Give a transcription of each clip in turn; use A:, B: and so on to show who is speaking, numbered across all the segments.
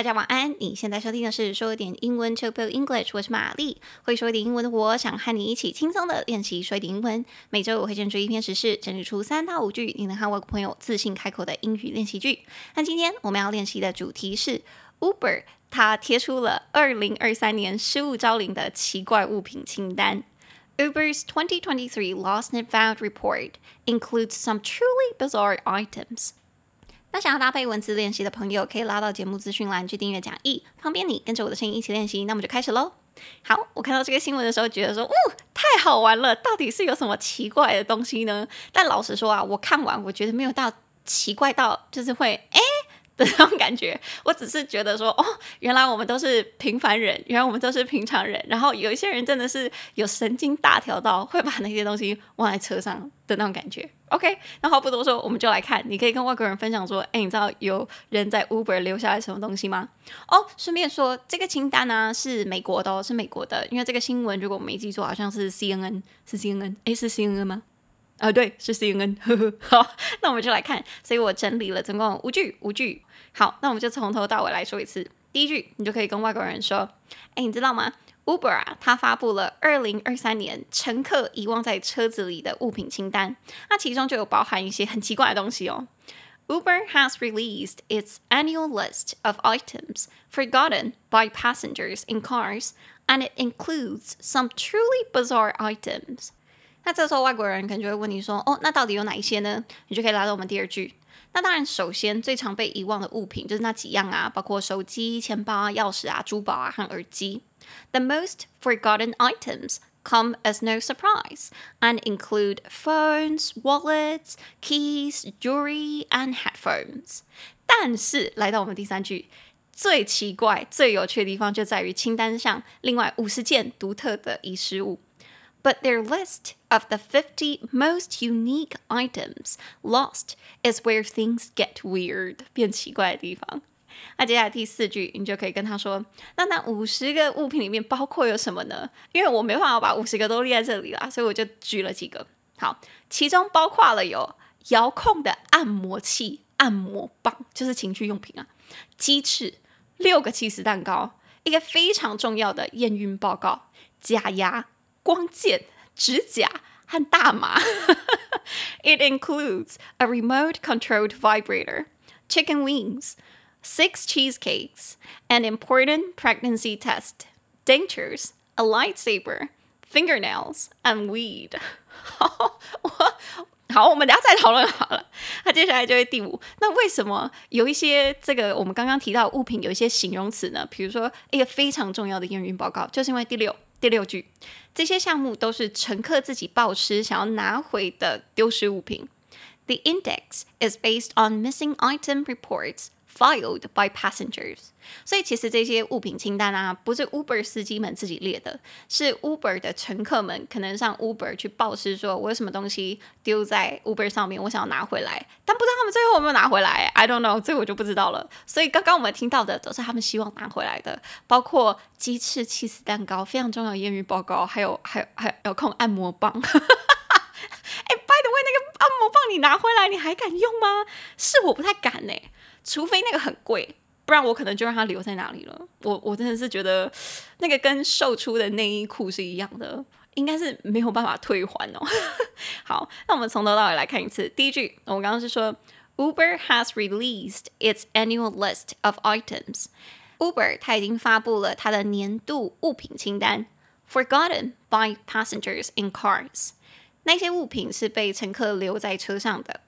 A: 大家晚安。你现在收听的是说一点英文 To Build English，我是玛丽，会说一点英文的我，想和你一起轻松的练习说一点英文。每周我会选出一篇时事，整理出三到五句你能和外国朋友自信开口的英语练习句。那今天我们要练习的主题是 Uber，它贴出了二零二三年失物招领的奇怪物品清单。Uber's 2023 Lost and Found Report includes some truly bizarre items. 那想要搭配文字练习的朋友，可以拉到节目资讯栏去订阅讲义，方便你跟着我的声音一起练习。那我们就开始喽。好，我看到这个新闻的时候，觉得说，哦，太好玩了，到底是有什么奇怪的东西呢？但老实说啊，我看完，我觉得没有到奇怪到，就是会，哎。的那种感觉，我只是觉得说，哦，原来我们都是平凡人，原来我们都是平常人。然后有一些人真的是有神经大条到会把那些东西忘在车上的那种感觉。OK，那话不多说，我们就来看。你可以跟外国人分享说，哎，你知道有人在 Uber 留下来什么东西吗？哦，顺便说，这个清单呢、是美国的哦，是美国的，因为这个新闻如果我没记错，好像是 CNN，是 CNN，哎，是 CNN 吗？啊，对，是 CNN。呵呵，好，那我们就来看。所以我整理了总共五句，五句。好，那我们就从头到尾来说一次。第一句，你就可以跟外国人说：“哎，你知道吗？Uber 啊，它发布了二零二三年乘客遗忘在车子里的物品清单。那其中就有包含一些很奇怪的东西哦。Uber has released its annual list of items forgotten by passengers in cars, and it includes some truly bizarre items。那这时候外国人可能就会问你说：哦，那到底有哪一些呢？你就可以来到我们第二句。”那当然，首先最常被遗忘的物品就是那几样啊，包括手机、钱包、钥匙啊、珠宝啊和耳机。The most forgotten items come as no surprise and include phones, wallets, keys, jewelry and headphones。但是来到我们第三句，最奇怪、最有趣的地方就在于清单上另外五十件独特的遗失物。But their list of the 50 most unique items lost is where things get weird，变奇怪的地方。那接下来第四句，你就可以跟他说：“那那五十个物品里面包括有什么呢？”因为我没办法把五十个都列在这里啦，所以我就举了几个。好，其中包括了有遥控的按摩器、按摩棒，就是情趣用品啊；鸡翅、六个起司蛋糕、一个非常重要的验孕报告、假牙。光剑、指甲和大麻。 It includes a remote-controlled vibrator, chicken wings, six cheesecakes, an important pregnancy test, dentures, a lightsaber, fingernails, and weed. 好，好，我们等下再讨论好了。那接下来就是第五。那为什么有一些这个我们刚刚提到的物品有一些形容词呢？比如说一个非常重要的验孕报告，就是因为第六。 第六句，这些项目都是乘客自己报失想要拿回的丢失物品。The index is based on missing item reports filed by passengers。所以其实这些物品清单啊，不是 Uber 司机们自己列的，是 Uber 的乘客们可能上 Uber 去报失，说我有什么东西丢在 Uber 上面，我想要拿回来，但不知道他们最后有没有拿回来。I don't know，这个我就不知道了。所以刚刚我们听到的都是他们希望拿回来的，包括鸡翅、起司蛋糕，非常重要的验孕报告，还有还有还有控按摩棒。我帮你拿回来，你还敢用吗？是我不太敢呢，除非那个很贵。不然我可能就让它留在那里了。我我真的是觉得那个跟售出的内衣裤是一样的，应该是没有办法退还哦。好，那我们从头到尾来看一次。第一句，我刚刚是说 Uber has released its annual list of items。Uber 它已经发布了它的年度物品清单，forgotten by passengers in cars。那些物品是被乘客留在车上的。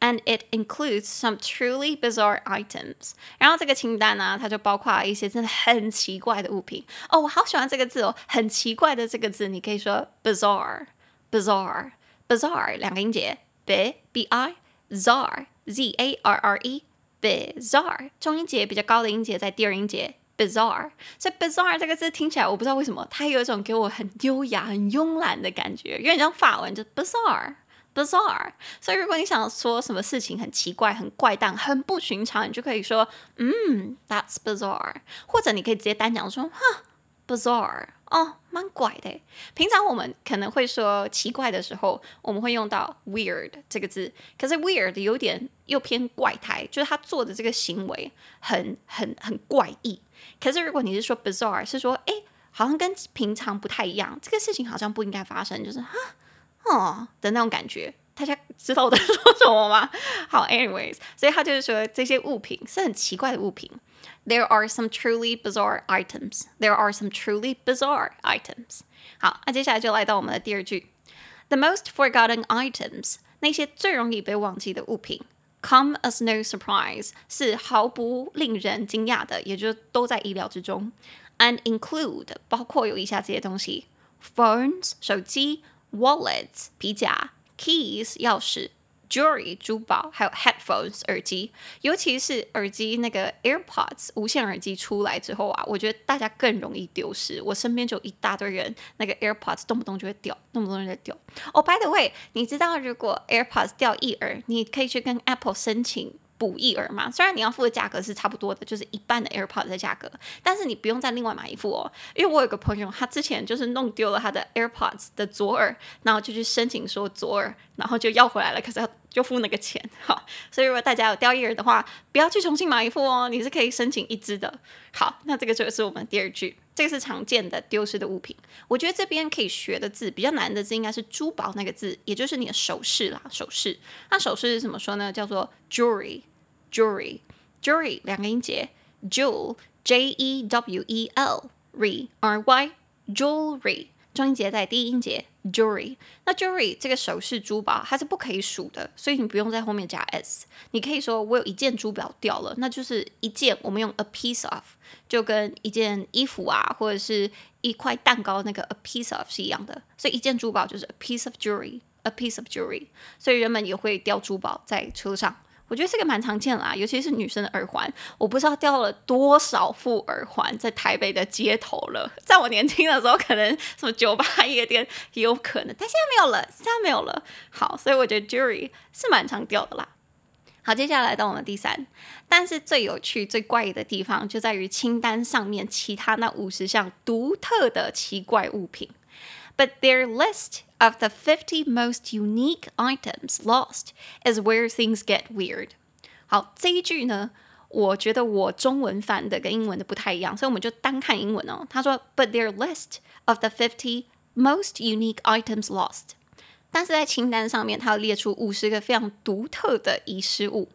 A: And it includes some truly bizarre items。然后这个清单呢、它就包括一些真的很奇怪的物品。哦，我好喜欢这个字哦，很奇怪的这个字，你可以说 bizarre，bizarre，bizarre，两个音节，b b i zar z a r r e，bizarre，中音节比较高的音节在第二音节，bizarre。所以 bizarre 这个字听起来，我不知道为什么，它有一种给我很优雅、很慵懒的感觉，有点像法文，就 bizarre。bizarre，所以如果你想说什么事情很奇怪、很怪诞、很不寻常，你就可以说，嗯，that's bizarre，或者你可以直接单讲说，哈，bizarre，哦，蛮怪的。平常我们可能会说奇怪的时候，我们会用到 weird 这个字。可是 weird 有点又偏怪胎，就是他做的这个行为很很很怪异。可是如果你是说 bizarre，是说哎，好像跟平常不太一样，这个事情好像不应该发生，就是哈哦的那种感觉。大家知道我在说什么吗？好，anyways，所以他就是说这些物品是很奇怪的物品。There are some truly bizarre items. There are some truly bizarre items. 好，那接下来就来到我们的第二句。The most forgotten items，那些最容易被忘记的物品，come as no surprise，是毫不令人惊讶的，也就是都在意料之中。And include，包括有以下这些东西：phones，手机；wallets，皮夹。Keys 钥匙，jewelry 珠宝，还有 headphones 耳机，尤其是耳机那个 AirPods 无线耳机出来之后啊，我觉得大家更容易丢失。我身边就一大堆人，那个 AirPods 动不动就会掉，动不动就会掉。哦，by the way，你知道如果 AirPods 掉一耳，你可以去跟 Apple 申请。补一耳嘛，虽然你要付的价格是差不多的，就是一半的 AirPods 的价格，但是你不用再另外买一副哦。因为我有个朋友，他之前就是弄丢了他的 AirPods 的左耳，然后就去申请说左耳，然后就要回来了，可是要就付那个钱。好，所以如果大家有掉一耳的话，不要去重新买一副哦，你是可以申请一支的。好，那这个就是我们第二句，这个是常见的丢失的物品。我觉得这边可以学的字比较难的字应该是珠宝那个字，也就是你的首饰啦，首饰。那首饰是怎么说呢？叫做 jewelry。Jewelry, jewelry 两个音节，jewel, J E W E L, R R Y, jewelry 中音节在第一音节，jewelry。那 jewelry 这个首饰珠宝它是不可以数的，所以你不用在后面加 s。你可以说我有一件珠宝掉了，那就是一件，我们用 a piece of，就跟一件衣服啊，或者是一块蛋糕那个 a piece of 是一样的。所以一件珠宝就是 a piece of jewelry, a piece of jewelry。所以人们也会掉珠宝在车上。我觉得这个蛮常见啦，尤其是女生的耳环。我不知道掉了多少副耳环在台北的街头了。在我年轻的时候，可能什么酒吧夜店也有可能，但现在没有了，现在没有了。好，所以我觉得 jewelry 是蛮常掉的啦。好，接下来到我们第三，但是最有趣、最怪异的地方就在于清单上面其他那五十项独特的奇怪物品。But their list of the 50 most unique items lost is where things get weird. 好，这一句呢，我觉得我中文翻的跟英文的不太一样，所以我们就单看英文哦。他说，But their list of the 50 most unique items lost，但是在清单上面，他要列出五十个非常独特的遗失物，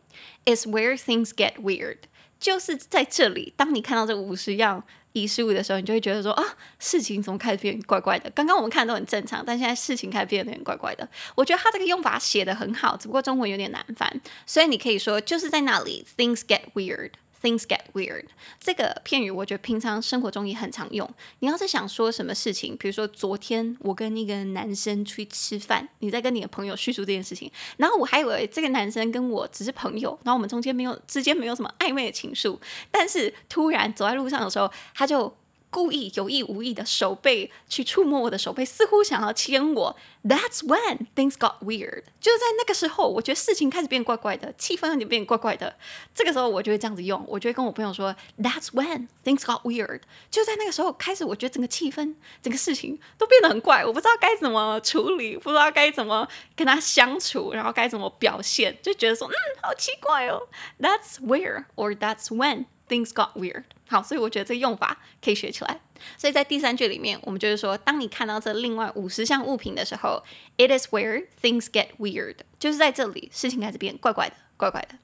A: is where things get weird，就是在这里，当你看到这五十样。 遗失物的时候，你就会觉得说啊，事情怎么开始变怪怪的？刚刚我们看都很正常，但现在事情开始变得有点怪怪的。我觉得他这个用法写的很好，只不过中文有点难翻，所以你可以说就是在那里，things get weird。Things get weird。这个片语我觉得平常生活中也很常用。你要是想说什么事情，比如说昨天我跟一个男生出去吃饭，你在跟你的朋友叙述这件事情，然后我还以为这个男生跟我只是朋友，然后我们中间没有之间没有什么暧昧的情愫，但是突然走在路上的时候，他就。故意有意无意的手背去触摸我的手背，似乎想要牵我。That's when things got weird。就在那个时候，我觉得事情开始变怪怪的，气氛有点变怪怪的。这个时候，我就会这样子用，我就会跟我朋友说：That's when things got weird。就在那个时候开始，我觉得整个气氛、整个事情都变得很怪，我不知道该怎么处理，不知道该怎么跟他相处，然后该怎么表现，就觉得说：嗯，好奇怪哦。That's where or that's when things got weird。好，所以我觉得这个用法可以学起来。所以在第三句里面，我们就是说，当你看到这另外五十项物品的时候，it is where things get weird，就是在这里事情开始变怪怪的，怪怪的。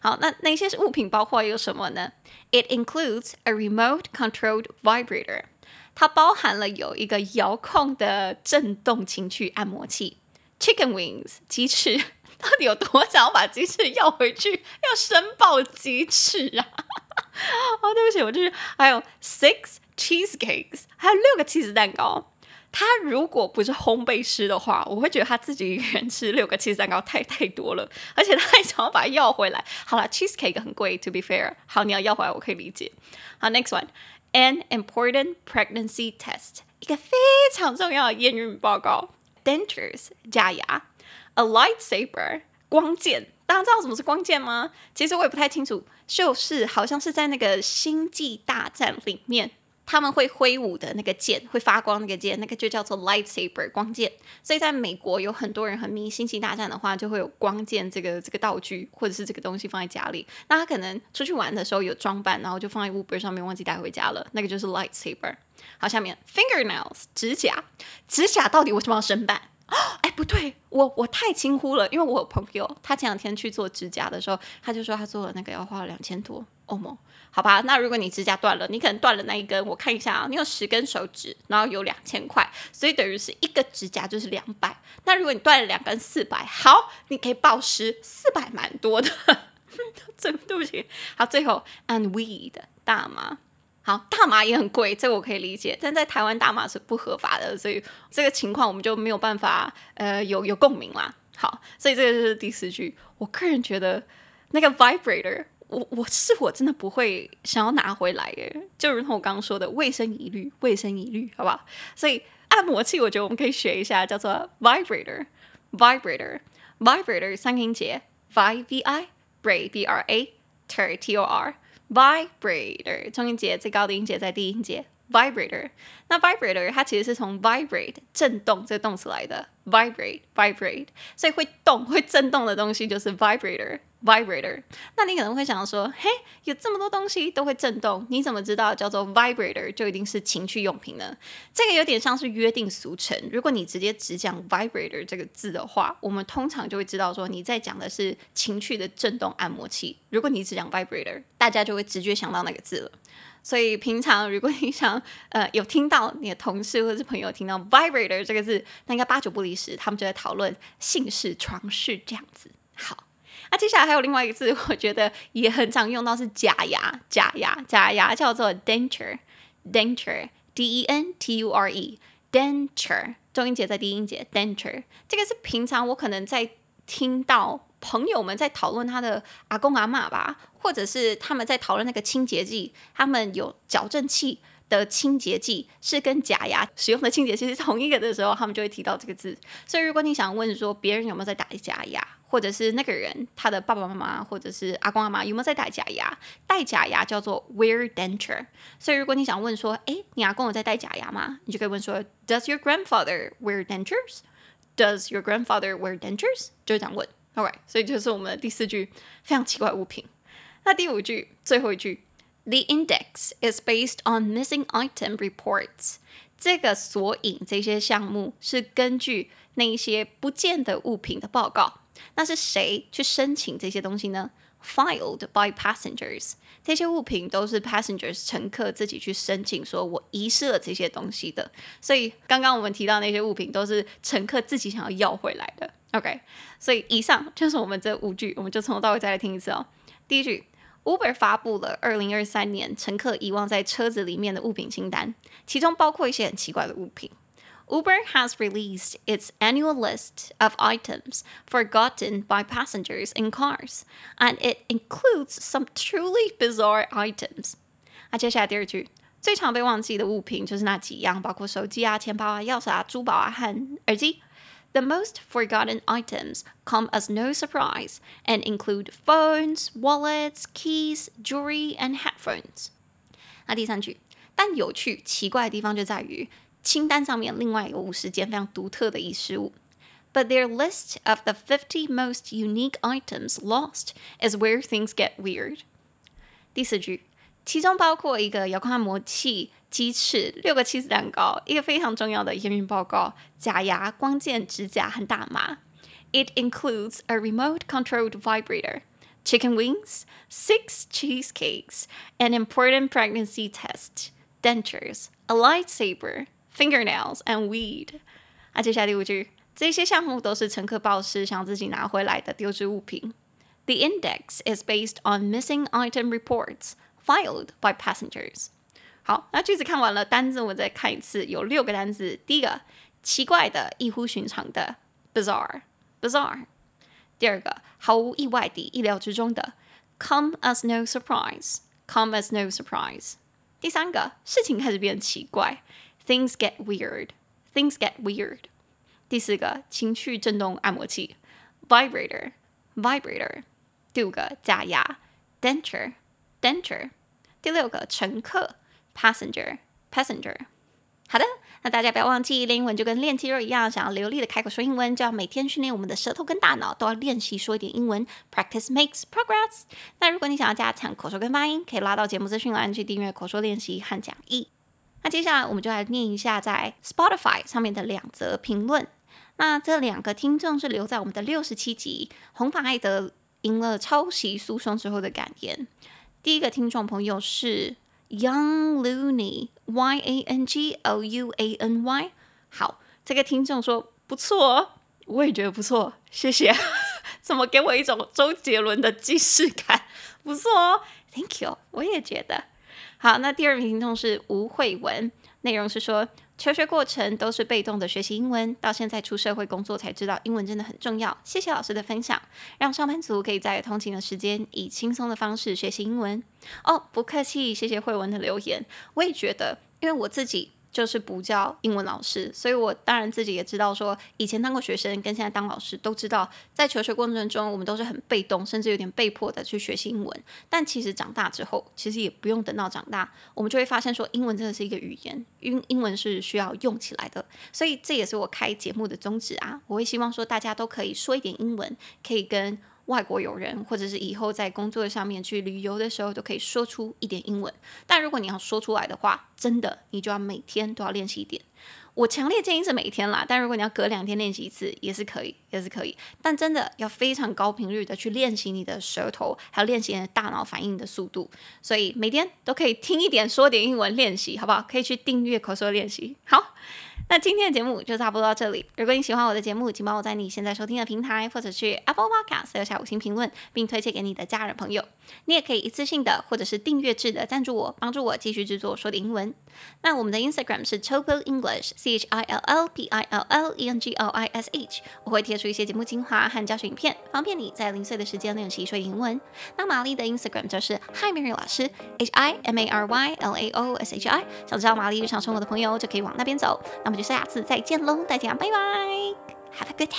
A: 好，那哪些物品？包括有什么呢？It includes a remote-controlled vibrator，它包含了有一个遥控的震动情趣按摩器。Chicken wings，鸡翅，到底有多想要把鸡翅要回去？要申报鸡翅啊？哦，对不起，我就是还有 six cheesecakes，还有六个起司蛋糕。他如果不是烘焙师的话，我会觉得他自己一个人吃六个起司蛋糕太太多了，而且他还想要把它要回来。好了，cheesecake 很贵，to be fair。好，你要要回来，我可以理解。好，next one，an important pregnancy test，一个非常重要的验孕报告。dentures 假牙，a lightsaber 光剑。大家知道什么是光剑吗？其实我也不太清楚，就是好像是在那个星际大战里面他们会挥舞的那个剑，会发光那个剑，那个就叫做 lightsaber 光剑。所以在美国有很多人很迷星际大战的话，就会有光剑这个这个道具或者是这个东西放在家里。那他可能出去玩的时候有装扮，然后就放在 Uber 上面忘记带回家了，那个就是 lightsaber。好，下面 fingernails 指甲，指甲到底为什么要申办？哦 哎，不对，我我太轻忽了，因为我有朋友，他前两天去做指甲的时候，他就说他做了那个要花了两千多欧盟。好吧，那如果你指甲断了，你可能断了那一根，我看一下啊，你有十根手指，然后有两千块，所以等于是一个指甲就是两百。那如果你断了两根，四百，好，你可以报失四百，蛮多的，真 对不起。好，最后 and weed 大麻，好，大麻也很贵，这个我可以理解，但在台湾大麻是不合法的，所以这个情况我们就没有办法呃有有共鸣啦。好，所以这个就是第四句，我个人觉得那个 vibrator。我我是我真的不会想要拿回来耶，就如同我刚刚说的，卫生疑虑，卫生疑虑，好不好？所以按摩器，我觉得我们可以学一下，叫做 vibrator，vibrator，vibrator，三音节，vi v i bra b r a ter t o Vibrator，重音节最高的音节在第一音节。，vibrator。那 vibrator 它其实是从 vibrate 震动这个动词来的，vibrate，vibrate，所以会动会震动的东西就是 vibrator。Vibrator，那你可能会想说，嘿，有这么多东西都会震动，你怎么知道叫做 vibrator 就一定是情趣用品呢？这个有点像是约定俗成。如果你直接只讲 vibrator 这个字的话，我们通常就会知道说你在讲的是情趣的震动按摩器。如果你只讲 vibrator，大家就会直觉想到那个字了。所以平常如果你想呃有听到你的同事或者是朋友听到 vibrator 这个字，那应该八九不离十，他们就在讨论性事、床事这样子。好。那、接下来还有另外一个字，我觉得也很常用到是假牙，假牙，假牙叫做 denture，denture，d e n t u r e，denture，重音节在第一音节，denture，这个是平常我可能在听到朋友们在讨论他的阿公阿嬷吧，或者是他们在讨论那个清洁剂，他们有矫正器的清洁剂是跟假牙使用的清洁剂是同一个的时候，他们就会提到这个字。所以如果你想问说别人有没有在打假牙，或者是那个人他的爸爸妈妈或者是阿公阿妈有没有在戴假牙？戴假牙叫做 wear denture。所以如果你想问说，诶，你阿公有在戴假牙吗？你就可以问说，Does your grandfather wear dentures？Does your grandfather wear dentures？就这样问。OK，所以就是我们的第四句非常奇怪物品。那第五句最后一句，The index is based on missing item reports。这个索引这些项目是根据那些不见的物品的报告。那是谁去申请这些东西呢？Filed by passengers。这些物品都是 passengers 乘客自己去申请，说我遗失了这些东西的。所以刚刚我们提到那些物品都是乘客自己想要要回来的。OK，所以以上就是我们这五句，我们就从头到尾再来听一次哦。第一句，Uber 发布了二零二三年乘客遗忘在车子里面的物品清单，其中包括一些很奇怪的物品。Uber has released its annual list of items forgotten by passengers in cars, and it includes some truly bizarre items. 那接下来第二句，最常被忘记的物品就是那几样，包括手机啊、钱包啊、钥匙啊、珠宝啊和耳机。The most forgotten items come as no surprise and include phones, wallets, keys, jewelry, and headphones. 那第三句，但有趣、奇怪的地方就在于。 清单上面另外有五十件非常独特的遗失物，But their list of the fifty most unique items lost is where things get weird。第四句，其中包括一个遥控按摩器、鸡翅、六个起司蛋糕、一个非常重要的验孕报告、假牙、光剑、指甲和大麻。It includes a remote-controlled vibrator, chicken wings, six cheesecakes, an important pregnancy test, dentures, a lightsaber. Fingernails and weed。啊，接下来第五句，这些项目都是乘客报失想自己拿回来的丢置物品。The index is based on missing item reports filed by passengers。好，那句子看完了，单字我们再看一次，有六个单字。第一个，奇怪的、异乎寻常的，bizarre，bizarre。第二个，毫无意外的、意料之中的，come as no surprise，come as no surprise。第三个，事情开始变奇怪。 Things get weird. Things get weird. 第四个，情趣震动按摩器，vibrator, vibrator。第五个，假牙，denture, denture。第六个，乘客，passenger, passenger。好的，那大家不要忘记练英文就跟练肌肉一样，想要流利的开口说英文，就要每天训练我们的舌头跟大脑，都要练习说一点英文。Practice makes progress。那如果你想要加强口说跟发音，可以拉到节目资讯栏去订阅口说练习和讲义。那接下来我们就来念一下在 Spotify 上面的两则评论。那这两个听众是留在我们的六十七集红发艾德赢了抄袭诉讼之后的感言。第一个听众朋友是。Young Looney, Y A N G L U A N Y。好，这个听众说不错，我也觉得不错，谢谢。怎么给我一种周杰伦的既视感？不错哦，Thank you，我也觉得。好，那第二名听众是吴慧文，内容是说。求学过程都是被动的学习英文，到现在出社会工作才知道英文真的很重要。谢谢老师的分享，让上班族可以在通勤的时间以轻松的方式学习英文。哦，不客气，谢谢慧文的留言。我也觉得，因为我自己。就是补教英文老师，所以我当然自己也知道，说以前当过学生跟现在当老师都知道，在求学过程中，我们都是很被动，甚至有点被迫的去学习英文。但其实长大之后，其实也不用等到长大，我们就会发现说，英文真的是一个语言，英英文是需要用起来的。所以这也是我开节目的宗旨啊，我会希望说大家都可以说一点英文，可以跟。外国友人，或者是以后在工作上面去旅游的时候，都可以说出一点英文。但如果你要说出来的话，真的你就要每天都要练习一点。我强烈建议是每天啦，但如果你要隔两天练习一次，也是可以，也是可以。但真的要非常高频率的去练习你的舌头，还有练习你的大脑反应的速度。所以每天都可以听一点，说点英文练习，好不好？可以去订阅口说练习。好。那今天的节目就差不多到这里。如果你喜欢我的节目，请帮我在你现在收听的平台，或者去 Apple Podcast 留下五星评论，并推荐给你的家人朋友。你也可以一次性的，或者是订阅制的赞助我，帮助我继续制作说的英文。那我们的 Instagram 是 Chill English，C H I L L P I L L E N G L I S H。我会贴出一些节目精华和教学影片，方便你在零碎的时间练习说英文。那玛丽的 Instagram 就是 Hi Mary 老师，H I M A R Y L A O S H I。想知道玛丽日常生活的朋友就可以往那边走。那么。就下次再见喽，大家拜拜，Have a good day。